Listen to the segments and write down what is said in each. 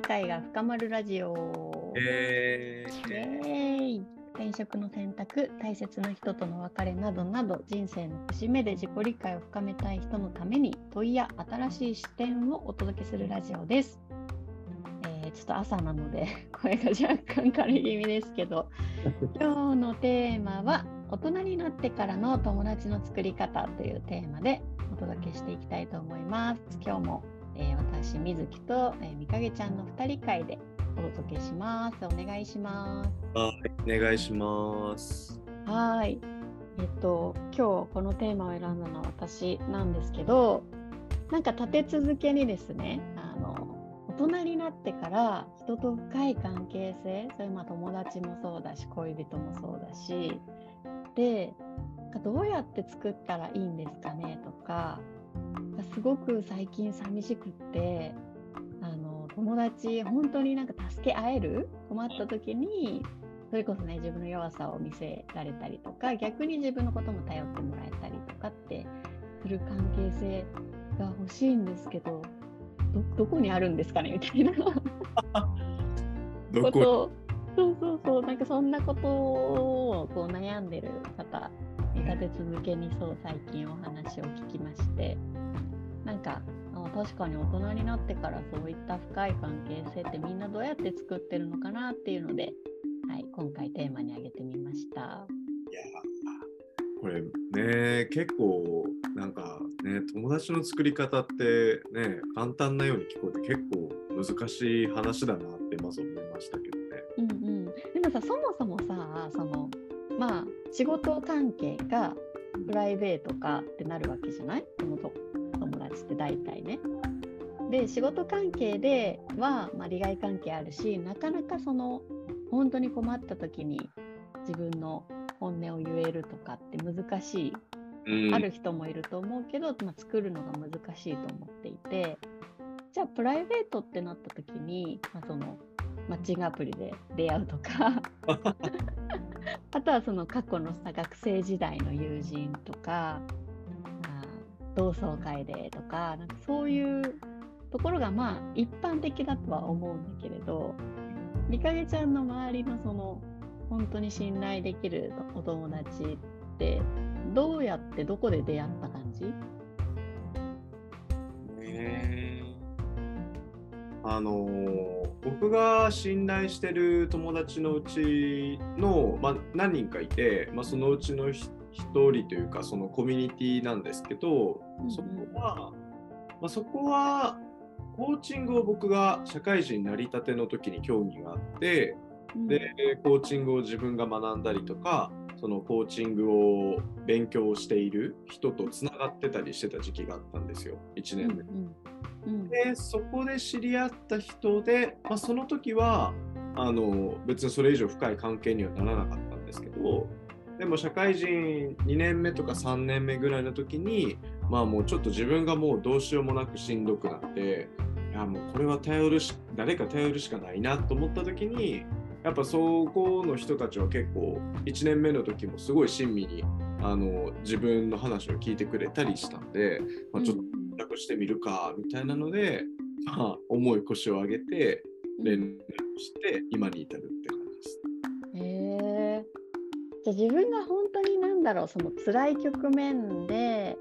理解が深まるラジオ。えイエーイ転職の選択、大切な人との別れなどなど人生の節目で自己理解を深めたい人のために問いや新しい視点をお届けするラジオです。えーちょっと朝なので 声が若干枯れ気味ですけど今日のテーマは大人になってからの友達の作り方というテーマでお届けしていきたいと思います。今日も、えー私、みずきと、えーみかげちゃんの2人会でお届けします。お願いします。はい、お願いします。はーい。えっと、今日このテーマを選んだのは私なんですけど、なんか立て続けにですね、あの、大人になってから人と深い関係性、それまあ友達もそうだし、恋人もそうだし、で、どうやって作ったらいいんですかねとか、すごく最近寂しくって、あの友達本当になんか助け合える？困った時にそれこそね自分の弱さを見せられたりとか逆に自分のことも頼ってもらえたりとかってする関係性が欲しいんですけどどどこにあるんですかねみたいな。こと。そうそうそう。なんかそんなことをこう悩んでる方に立て続けにそう最近お話を聞きましてなんかあ確かに大人になってからそういった深い関係性ってみんなどうやって作ってるのかなっていうので、はい、今回テーマに挙げてみました。いやこれね、結構なんかね、友達の作り方ってね、簡単なように聞こえて結構難しい話だなってまず思いましたけどね。うんうん、でもさそもそもさそのまあ仕事関係がプライベートかってなるわけじゃない？そのと友達って大体ね。で仕事関係では、まあ、利害関係あるしなかなかその本当に困った時に自分の本音を言えるとかって難しいうん。ある人もいると思うけど、まあ、作るのが難しいと思っていてじゃあプライベートってなった時に、まあ、そのマッチングアプリで出会うとか あとはその過去のさ学生時代の友人とか同窓会でとかなんかそういうところがまあ一般的だとは思うんだけれどみかげちゃんの周りのその本当に信頼できるお友達ってどうやってどこで出会った感じ？ねあのー僕が信頼してる友達のうちの、まあ、何人かいて、まあ、そのうちのひ一人というかそのコミュニティなんですけど、そこは、まあ、そこはコーチングを僕が社会人になりたての時に興味があってでコーチングを自分が学んだりとかそのコーチングを勉強している人とつながってたりしてた時期があったんですよ。1うん年目。うん。うん。でそこで知り合った人で、まあ、その時はあの別にそれ以上深い関係にはならなかったんですけどでも社会人2年目とか3年目ぐらいの時にまあもうちょっと自分がもうどうしようもなくしんどくなっていやもうこれは頼るし誰か頼るしかないなと思った時にやっぱそこの人たちは結構1年目の時もすごい親身にあの自分の話を聞いてくれたりしたんで、まあ、ちょっと連絡してみるかみたいなので、まあ、重い腰を上げてうん。連絡して今に至るって感じです。へえじゃあ自分が本当になんだろうその辛い局面で、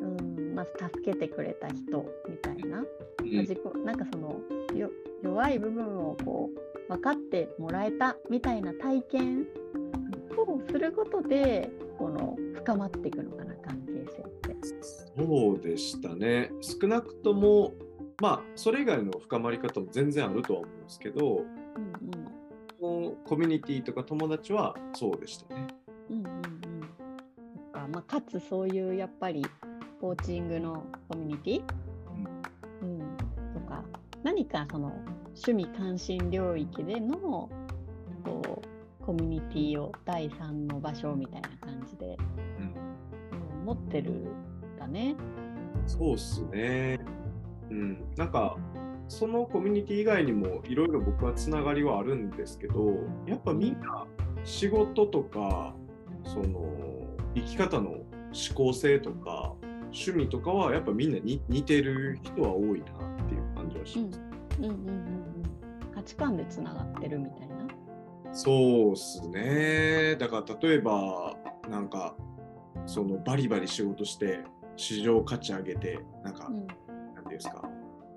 うんまず助けてくれた人みたいな、まあ自己なんかそのよ弱い部分をこう分かってもらえたみたいな体験。をすることでこの深まっていくのかな関係性って。そうでしたね。少なくとも、まあ、それ以外の深まり方も全然あるとは思うんですけど、うんこのコミュニティとか友達はそうでしたね。うんうんうん。か。まあ、かつそういうやっぱりコーチングのコミュニティ、うん、とか何かその趣味関心領域でのこうコミュニティを第三の場所みたいな感じで、うんうん、持ってるんだね。そうっすね。うん、なんかそのコミュニティ以外にもいろいろ僕はつながりはあるんですけどやっぱみんな仕事とかその生き方の思考性とか趣味とかはやっぱみんなに似てる人は多いなっていう感じはします。うんうんうんうん値観でつながってるみたいな？そうっすね。だから例えば、なんか、そのバリバリ仕事して、市場価値上げて、なんか、うんなんていうんですか、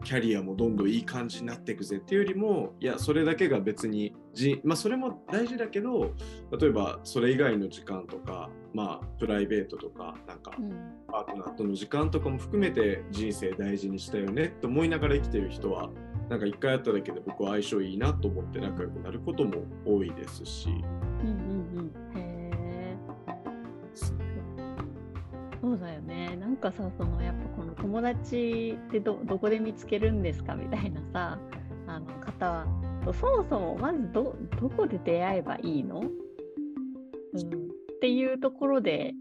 キャリアもどんどんいい感じになっていくぜっていうよりも、いや、それだけが別にじ、まあ、それも大事だけど、例えばそれ以外の時間とか、まあ、プライベートとか、なんか、うんパートナーとの時間とかも含めて人生大事にしたよねって思いながら生きてる人は、なんか一回会っただけで僕は相性いいなと思って仲良くなることも多いですし、うんうんうん。へえ。そうだよね。なんかさ、そのやっぱこの友達ってどどこで見つけるんですかみたいなさ、あの方は、そもそもまずどどこで出会えばいいの、うん、っていうところで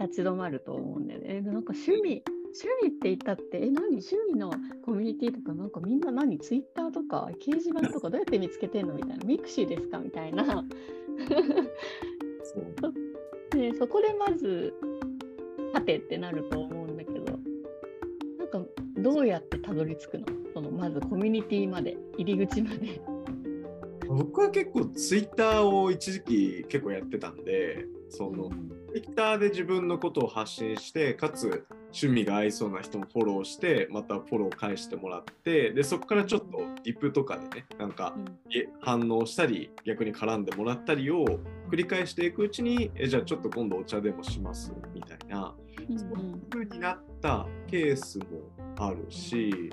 立ち止まると思うんだよね。えなんか趣味、趣味って言ったって、え、何？趣味のコミュニティとか、なんかみんな何？ツイッターとか掲示板とかどうやって見つけてんのみたいな、ミクシーですかみたいな。そう。でそこでまず立てってなると思うんだけど。なんかどうやってたどり着くの？そのまずコミュニティまで入り口まで。僕は結構ツイッターを一時期結構やってたんで、その、ツイッターで自分のことを発信して、かつ趣味が合いそうな人もフォローして、またフォロー返してもらって、で、そこからちょっとリップとかでね、なんか反応したり、逆に絡んでもらったりを繰り返していくうちに、えじゃあちょっと今度お茶でもしますみたいな、うん。そういう風になったケースもあるし、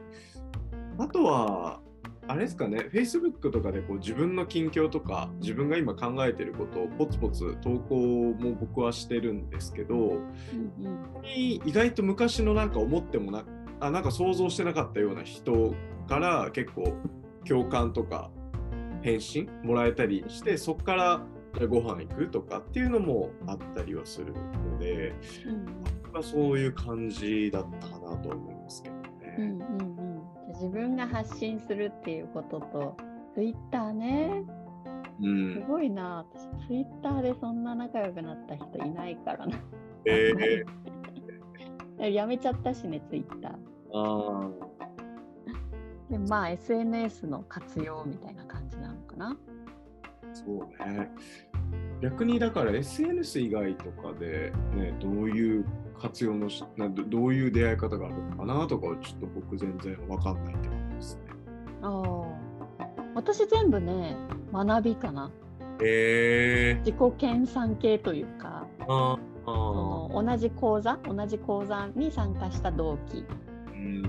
あとは、あれですかね、Facebook とかでこう自分の近況とか、自分が今考えてることをポツポツ投稿も僕はしてるんですけど、うんうん意外と昔のなんか思ってもなあなんか想像してなかったような人から結構共感とか返信もらえたりしてそこからご飯行くとかっていうのもあったりはするので、うんまあ、そういう感じだったかなと思いますけどうんね。うんうん自分が発信するっていうことと Twitter ねうんすごいな私 Twitter でそんな仲良くなった人いないからな。えー、やめちゃったしね Twitter。あでまあ SNS の活用みたいな感じなのかな。ーそうね。逆にだから SNS 以外とかで、ね、どういう活用のしなどどういう出会い方があるのかなとかはちょっと僕全然わかんないってことですね。ああ私全部ね学びかな。へえ自己研鑽系というかあその同じ講座同じ講座に参加した同期、うん。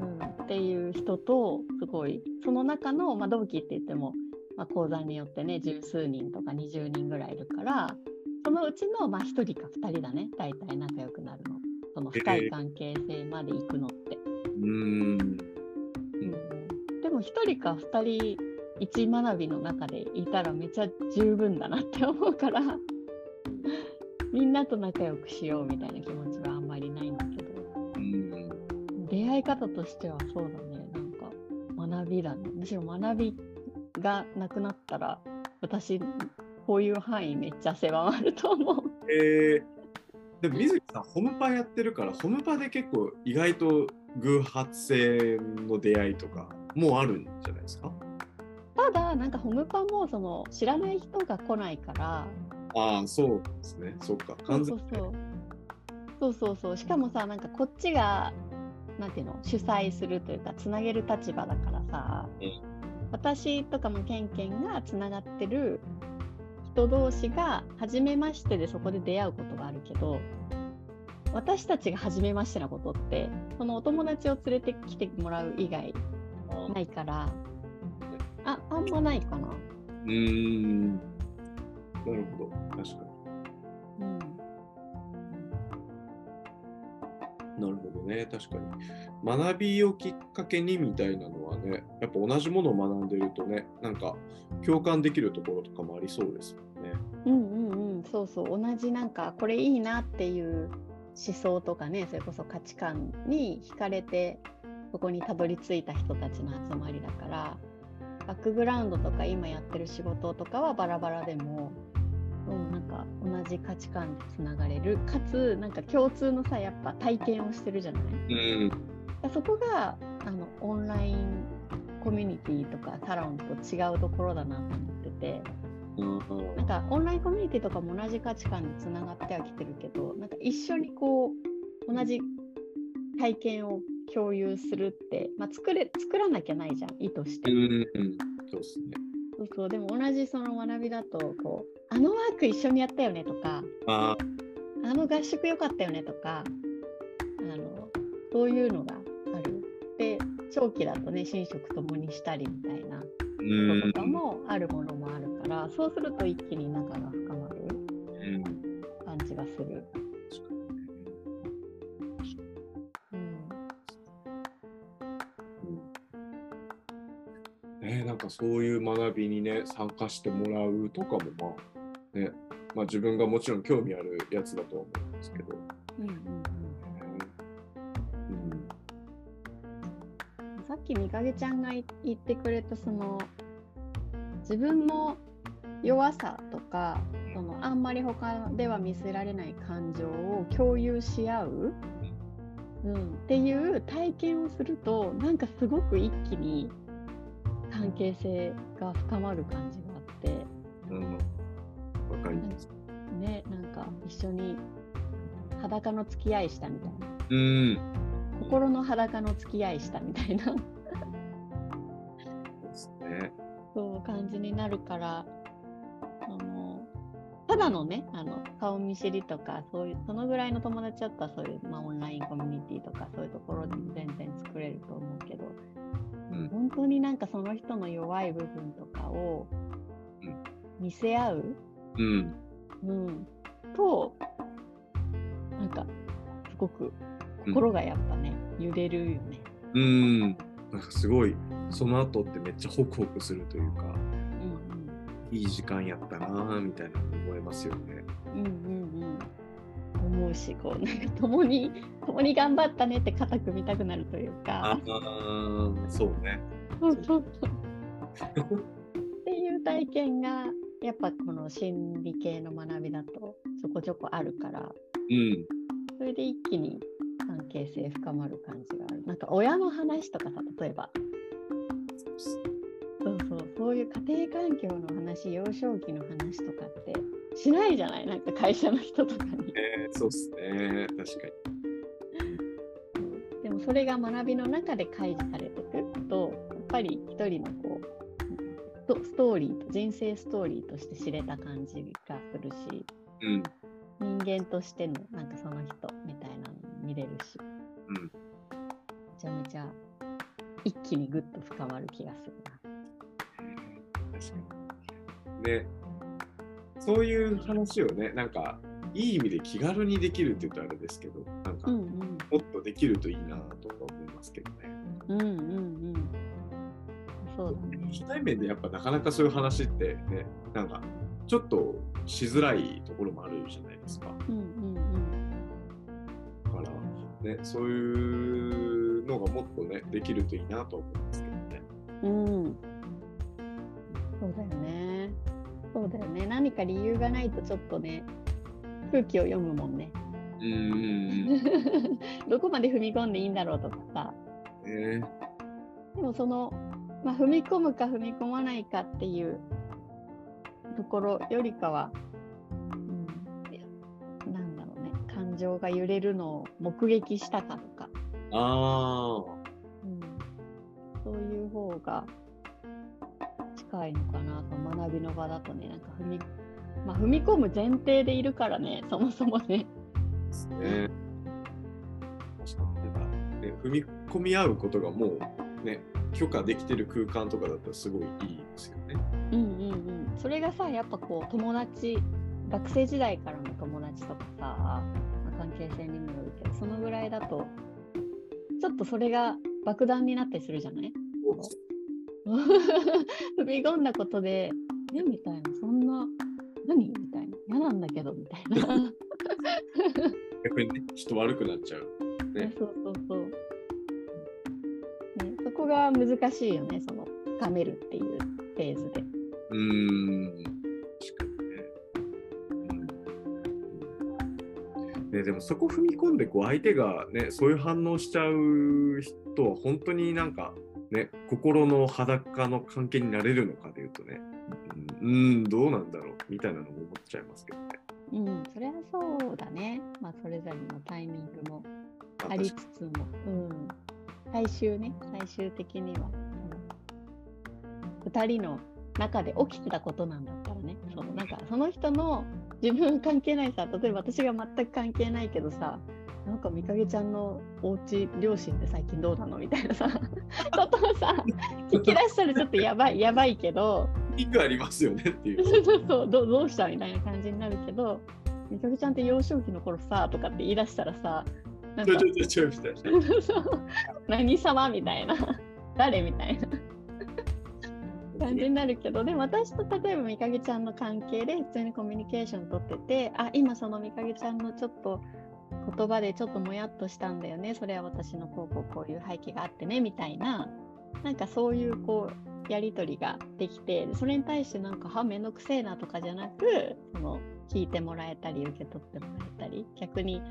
うん、っていう人とすごいその中の、まあ、同期って言っても、まあ、講座によってね十数人とか20人ぐらいいるからそのうちの、まあ、1人か2人だね。大体仲良くなるの。その深い関係性まで行くのって。うん。でも1人か2人一学びの中でいたらめちゃ十分だなって思うから。みんなと仲良くしようみたいな気持ちはあんまりないんだけど。うん。出会い方としてはそうだね。なんか学びだね。むしろ学びがなくなったら私こういう範囲めっちゃ狭まると思う。えー、でも水木さんホムパやってるからホムパで結構意外と偶発性の出会いとかもうあるんじゃないですか？ただなんかホムパもその知らない人が来ないから。ああそうですね。そっか。そう完全そうそう。そう。そうそう。しかもさ、なんかこっちが、なんていうの、主催するというか、つなげる立場だからさ、うん。私とかもケンケンがつながってる人同士が、初めましてでそこで出会うことがあるけど、私たちが初めましてなことって、そのお友達を連れてきてもらう以外ないから、あ、あんまないかな。うーんなるほど確かにうん。なるほどね、確かに。学びをきっかけにみたいなのはね、やっぱ同じものを学んでるとね、なんか共感できるところとかもありそうですもんね。うんうんうん、そうそう同じなんかこれいいなっていう思想とかねそれこそ価値観に惹かれてそこにたどり着いた人たちの集まりだからバックグラウンドとか今やってる仕事とかはバラバラでも、うん、なんか同じ価値観でつながれる。かつなんか共通のさやっぱ体験をしてるじゃない。うん。そこがあのオンラインコミュニティとかサロンと違うところだなと思ってて。うん。なんかオンラインコミュニティとかも同じ価値観につながってはきてるけどなんか一緒にこう同じ体験を共有するって、まあ、作れ作らなきゃないじゃん。意図して。うん。うんそうですね。そうそう。でも同じその学びだとこうあのワーク一緒にやったよねとかああの合宿良かったよねとかあのそういうのがある。で長期だとね寝食ともにしたりみたいなこうんととかもあるものもあるから、そうすると一気に仲が深まるうん。感じがする。なんかそういう学びにね参加してもらうとかもまあねまあ自分がもちろん興味あるやつだとは思うんですけど、うんうんうんうん。さっきみかげちゃんがい言ってくれたその自分の弱さとかそのあんまり他では見せられない感情を共有し合う、うん、っていう体験をするとなんかすごく一気に関係性が深まる感じがあって。うん、わかります。ねなんか一緒に裸の付き合いしたみたいなうん。心の裸の付き合いしたみたいなそうですね。そう感じになるからあのただのねあの顔見知りとかそういうそのぐらいの友達だったらそういう、まあ、オンラインコミュニティとかそういうところでも全然作れると思うけど、うん本当になんかその人の弱い部分とかをうん見せ合う、うん。うん、となんかすごく心がやっぱね、揺れるよね。うん。なんかすごいその後ってめっちゃホクホクするというかうんいい時間やったなぁみたいな思いますよね。うんうんうんうん思うしこうなんか共に 共に頑張ったねって肩組みたくなるというあかあ、そうね。そうそうそう っていう体験がやっぱこの心理系の学びだとちょこちょこあるから。うん。それで一気に関係性深まる感じがある。なんか親の話とかさ例えば。そうそう。そういう家庭環境の話幼少期の話とかってしないじゃない？なんか会社の人とかに。えーそうっすね。確かでもそれが学びの中で開示されていくとやっぱり一人のこうストストーリーと人生ストーリーとして知れた感じがするしに。うん。人間としてのなんかその人みたいなのも見れるしうん。めちゃめちゃ一気にぐっと深まる気がするな。確かに。で、そういう話をね、なんか、いい意味で気軽にできるって言うとあれですけど、なんか、うんもうんっとできるといいなとか思いますけどね。うんうんうんそうだね。初対面でやっぱなかなかそういう話ってね、なんか、ちょっとしづらいところもあるじゃないですか。うんうんだから、ね、そういうのがもっとね、できるといいなと思いますけどね。うん。うん。そうだよね。そうだよね。何か理由がないとちょっとね、空気を読むもんね。うーん。どこまで踏み込んでいいんだろうとかさ。ねでもその、まあ、踏み込むか踏み込まないかっていうところよりかは、うん、なんだろうね、感情が揺れるのを目撃したかとか、ああ。うん、そういう方が近いのかなと学びの場だとねなんか踏み,、まあ、踏み込む前提でいるからねそもそもね。ですね。確かになんか、ね、踏み込み合うことがもうね、許可できてる空間とかだったらすごいいいですよね。うんうんうん、それがさやっぱこう友達学生時代からの友達とかさ、まあ関係性にもよるけどそのぐらいだとちょっとそれが爆弾になったりするじゃない？踏み込んだことで「えみたいなそんな何?」みたいな「嫌なんだけど」みたいな。逆にね、人悪くなっちゃう。ねね、そうそうそう。こが難しいよね、その深めるっていうフェーズで。うーん。確かにね。うんね、でもそこ踏み込んでこう相手がねそういう反応しちゃう人は本当になんかね、心の裸の関係になれるのかでいうとね、うん、うんどうなんだろうみたいなのも思っちゃいますけどね。うん、それはそうだね。まあ、それぞれのタイミングもまあありつつも、うん、最終ね、最終的には、2人の中で起きてたことなんだったらね、そのなんかその人の自分関係ないさ、例えば私が全く関係ないけどさ、なんかみかげちゃんのお家両親って最近どうなのみたいなさ、ことをさ、聞き出したらちょっとやばい、やばいけど、ピンクありますよねっていう。そうそうどうどうしたみたいな感じになるけど、みかげちゃんって幼少期の頃さとかって言い出したらさ、なんかちょちょちょみたいな。そう。何様みたいな、誰みたいな。感じになるけど、でも私と例えばみかげちゃんの関係で普通にコミュニケーション取ってて、あ、今そのみかげちゃんのちょっと言葉でちょっともやっとしたんだよね、それは私のこうこうこういう背景があってねみたいな、なんかそういうこうやり取りができて、それに対してなんか、は、めんどくせえなとかじゃなく、その聞いてもらえたり、受け取ってもらえたり、逆に、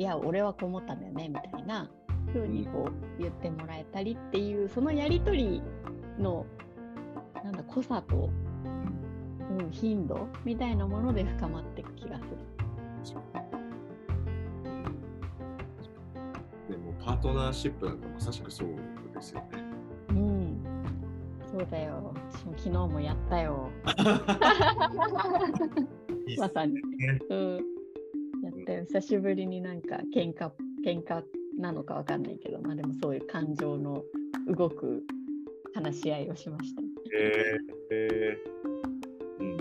いや、俺はこう思ったんだよねみたいな風にこう言ってもらえたりっていう、そのやり取りの、なんだ、濃さと、うん、頻度みたいなもので深まっていく気がする。でもパートナーシップなんかまさしくそうですよね。うん。そうだよ。昨日もやったよ。まさに。うん。やったよ。久しぶりになんか喧嘩、喧嘩なのかわかんないけど、まあでもそういう感情の動く話し合いをしました。えーえーうん、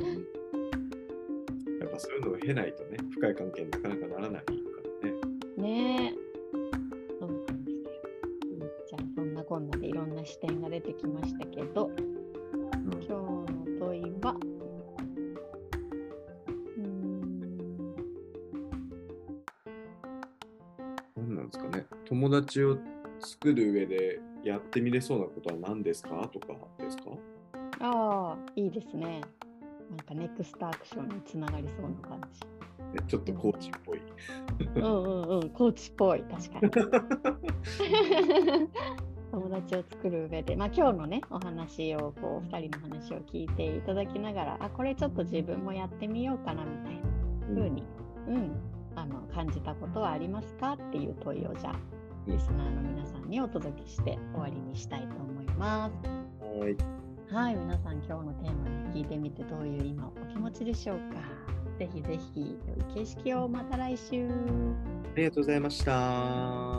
やっぱそういうのを経ないとね、深い関係になかなかならないからね。ねえ。そうなんですよ。じゃあそんなこんなでいろんな視点が出てきましたけど、今日の問いは、友達を作る上でやってみれそうなことは何ですかとかですか？ああ、いいですね。なんかネクストアクションにつながりそうな感じ。ねちょっとコーチっぽい。うんうんうん、コーチっぽい、確かに。友達を作る上で、まあ、今日のね、お話を、こう、2人の話を聞いていただきながら、あ、これちょっと自分もやってみようかなみたいな風に、うん、あの感じたことはありますか？っていう問いを、じゃあ、リスナーの皆さんにお届けして終わりにしたいと思います。はい。はい、皆さん今日のテーマに聞いてみてどういう今お気持ちでしょうか。ぜひぜひ良い景色をまた来週。ありがとうございました。